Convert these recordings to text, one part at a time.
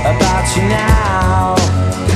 About you now.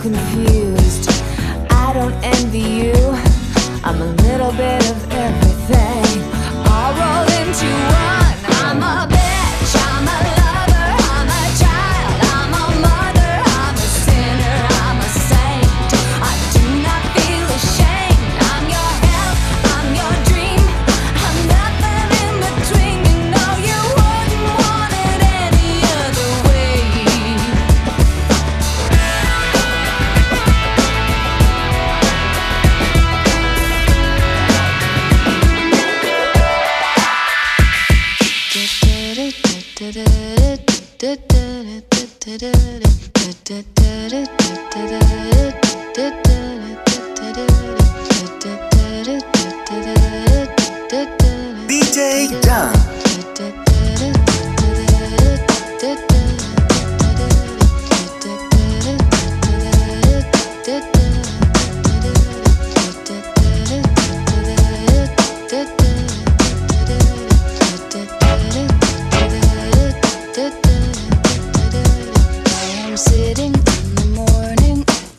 confused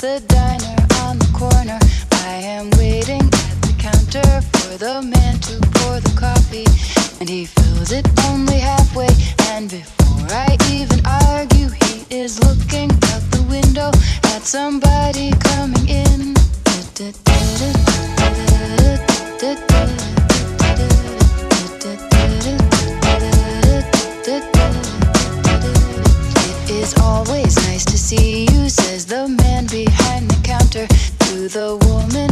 the diner on the corner. I am waiting at the counter for the man to pour the coffee. And he fills it only halfway. And before I even argue, he is looking out the window at somebody coming in. It is always nice to see you, says the man behind the counter to the woman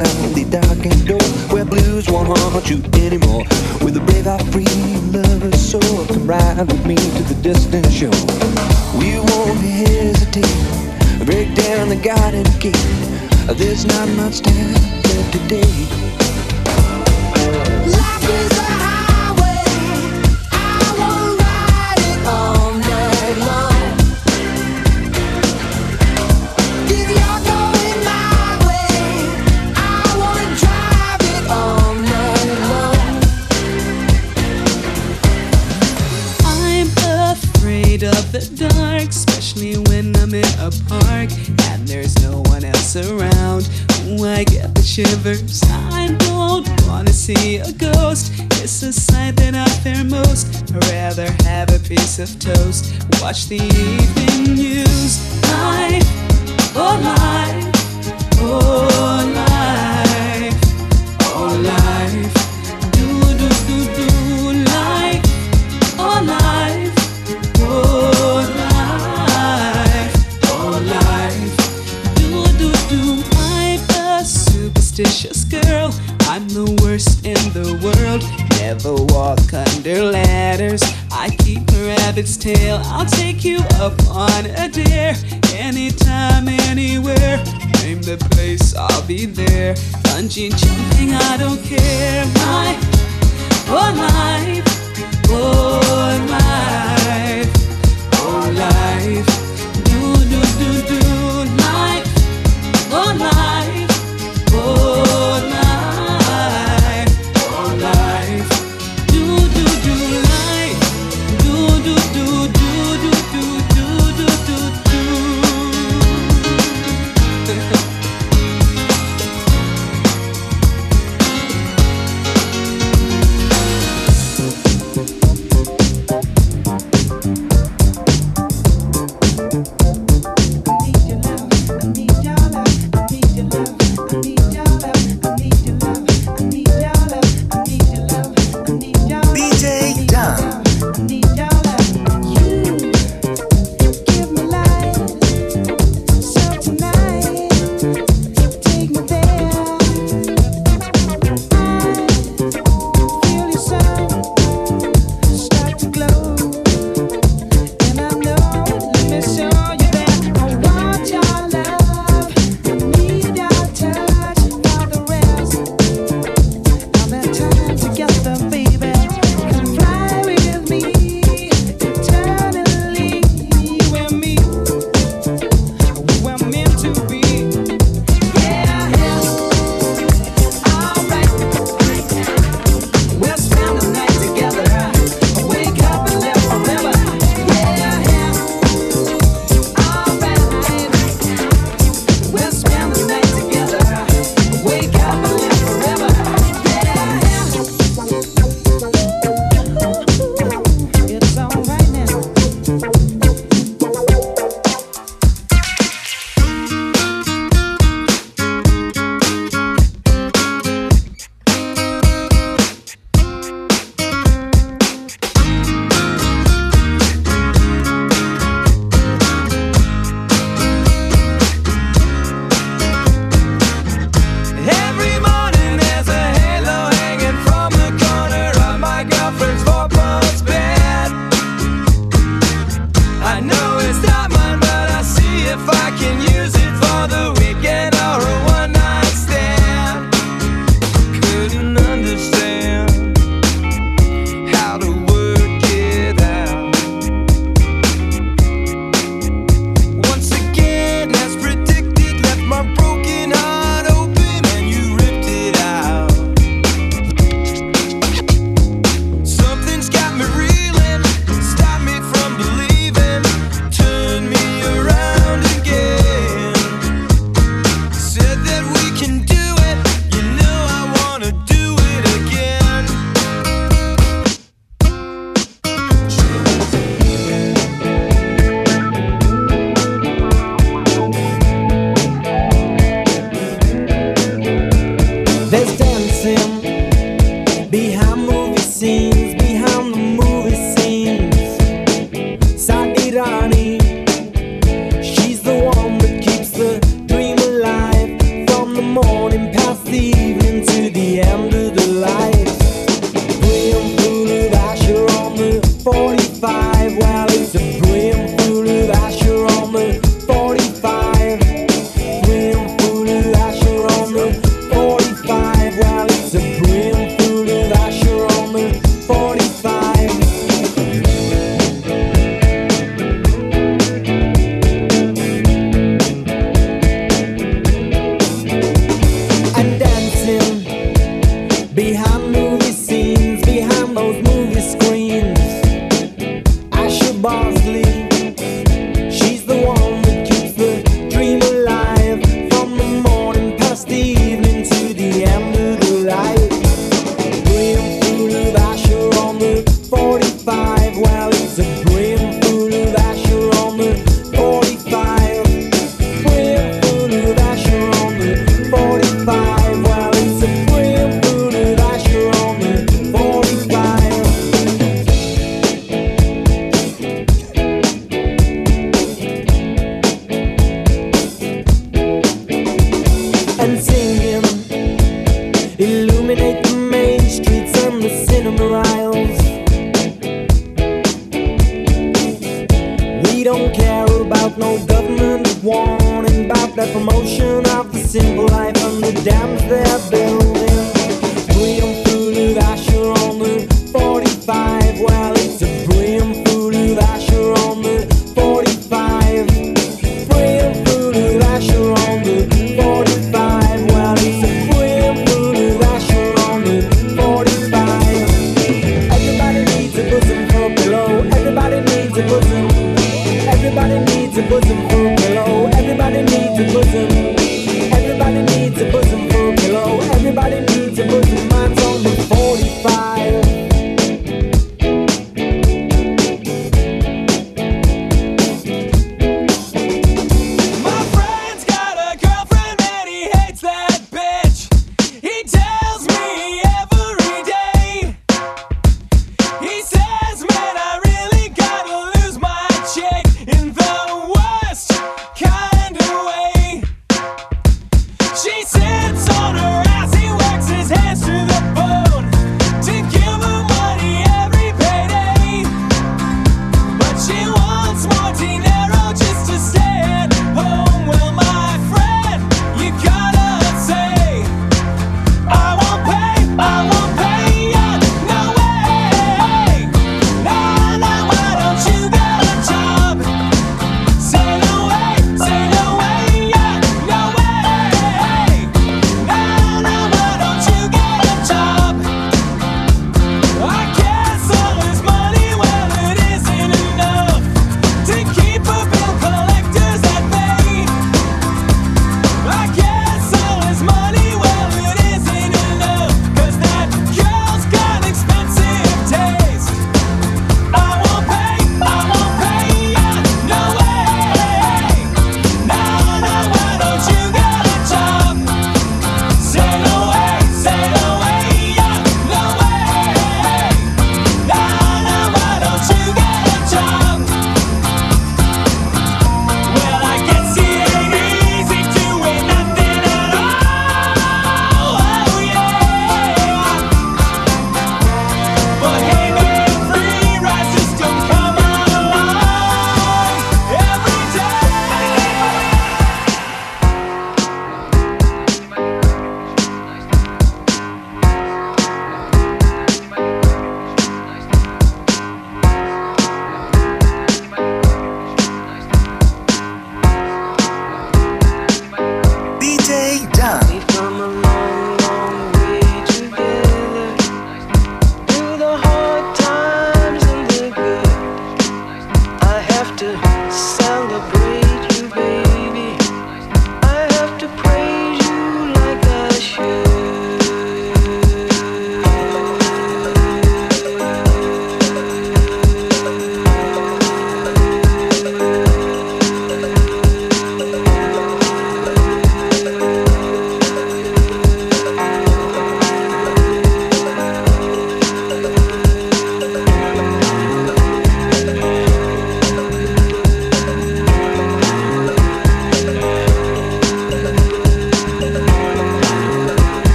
The dark door Where blues won't haunt you anymore. With a brave, out free lover's soul Come ride with me to the distant shore. We won't hesitate Break down the garden gate. There's not much time left today shivers. I don't wanna see a ghost. It's a sight that I fear most. I'd rather have a piece of toast. Watch the evening news. Life, oh life, oh under ladders. I keep a rabbit's tail. I'll take you up on a dare. Anytime, anywhere. Name the place, I'll be there. Bungee jumping, I don't care. My, oh life, oh life, oh life.